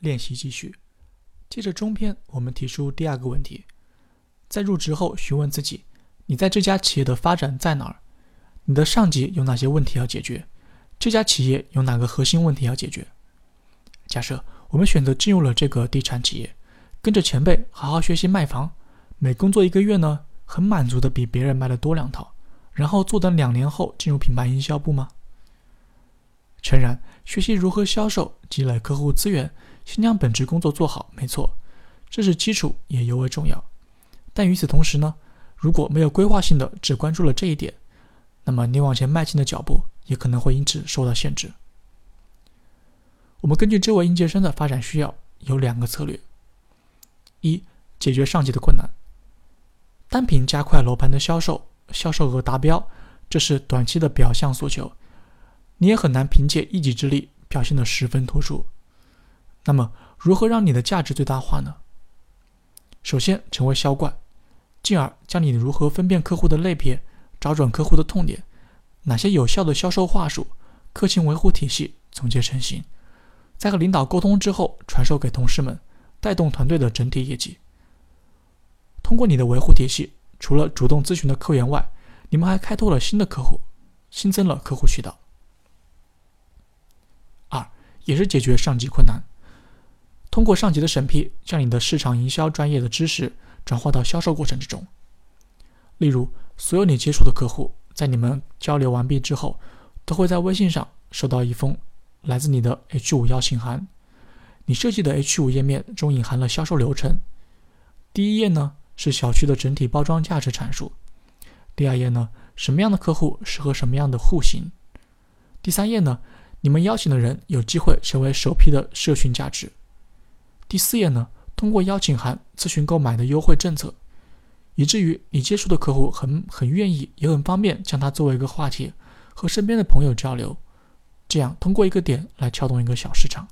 练习继续。接着中篇，我们提出第二个问题：在入职后询问自己，你在这家企业的发展在哪儿？你的上级有哪些问题要解决？这家企业有哪个核心问题要解决？假设我们选择进入了这个地产企业，跟着前辈好好学习卖房，每工作一个月呢，很满足的比别人卖的多两套，然后坐等两年后进入品牌营销部吗？诚然，学习如何销售、积累客户资源，先将本职工作做好，没错，这是基础，也尤为重要。但与此同时呢，如果没有规划性的只关注了这一点，那么你往前迈进的脚步也可能会因此受到限制。我们根据这位应届生的发展需要，有两个策略：一、解决上级的困难。单凭加快楼盘的销售、销售额达标，这是短期的表象诉求，你也很难凭借一己之力表现得十分突出。那么，如何让你的价值最大化呢？首先，成为销冠，进而将你如何分辨客户的类别。找准客户的痛点，哪些有效的销售话术、客情维护体系总结成型，在和领导沟通之后传授给同事们，带动团队的整体业绩。通过你的维护体系，除了主动咨询的客源外，你们还开拓了新的客户，新增了客户渠道。也是解决上级困难，通过上级的审批，将你的市场营销专业的知识转化到销售过程之中，例如。所有你接触的客户，在你们交流完毕之后，都会在微信上收到一封来自你的 H5 邀请函。你设计的 H5 页面中隐含了销售流程。第一页呢是小区的整体包装价值阐述。第二页呢，什么样的客户适合什么样的户型。第三页呢，你们邀请的人有机会成为首批的社群价值。第四页呢，通过邀请函咨询购买的优惠政策。以至于你接触的客户很很愿意，也很方便将它作为一个话题和身边的朋友交流，这样通过一个点来撬动一个小市场。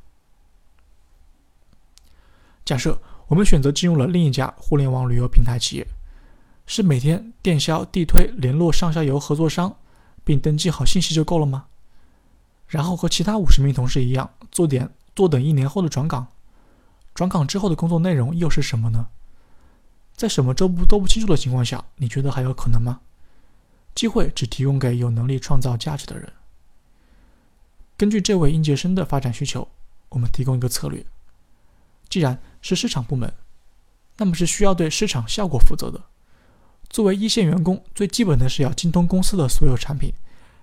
假设我们选择进入了另一家互联网旅游平台企业，是每天电销地推联络上下游合作商，并登记好信息就够了吗？然后和其他五十名同事一样，做点坐等一年后的转岗，转岗之后的工作内容又是什么呢？在什么都不都不清楚的情况下，你觉得还有可能吗？机会只提供给有能力创造价值的人。根据这位应届生的发展需求，我们提供一个策略：既然是市场部门，那么是需要对市场效果负责的。作为一线员工，最基本的是要精通公司的所有产品，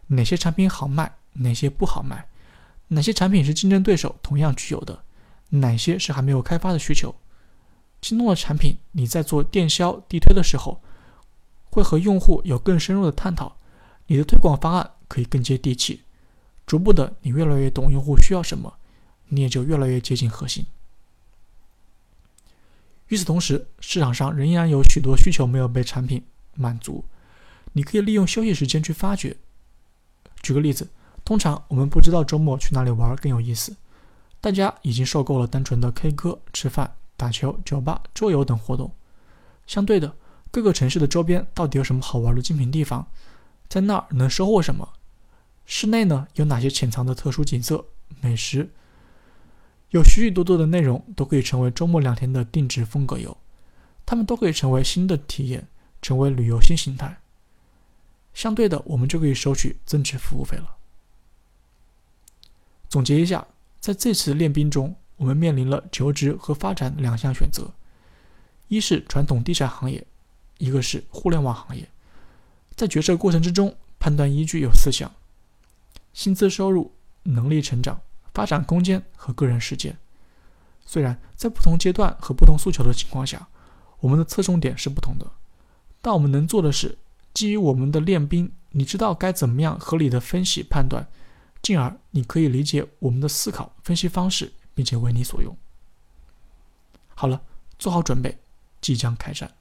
哪些产品好卖，哪些不好卖，哪些产品是竞争对手同样具有的，哪些是还没有开发的需求。京东的产品，你在做电销地推的时候，会和用户有更深入的探讨，你的推广方案可以更接地气。逐步的，你越来越懂用户需要什么，你也就越来越接近核心。与此同时，市场上仍然有许多需求没有被产品满足，你可以利用休息时间去发掘。举个例子，通常我们不知道周末去哪里玩更有意思，大家已经受够了单纯的 K 歌、吃饭。打球、酒吧、桌游等活动。相对的，各个城市的周边到底有什么好玩的精品地方？在那儿能收获什么？室内呢，有哪些潜藏的特殊景色、美食？有许许多多的内容都可以成为周末两天的定制风格游，它们都可以成为新的体验，成为旅游新形态。相对的，我们就可以收取增值服务费了。总结一下，在这次练兵中。我们面临了求职和发展两项选择，一是传统地产行业，一个是互联网行业。在决策过程之中，判断依据有四项：薪资收入、能力成长、发展空间和个人实践。虽然在不同阶段和不同诉求的情况下，我们的侧重点是不同的，但我们能做的是，基于我们的练兵，你知道该怎么样合理的分析判断，进而你可以理解我们的思考分析方式。并且为你所用。好了，做好准备，即将开战。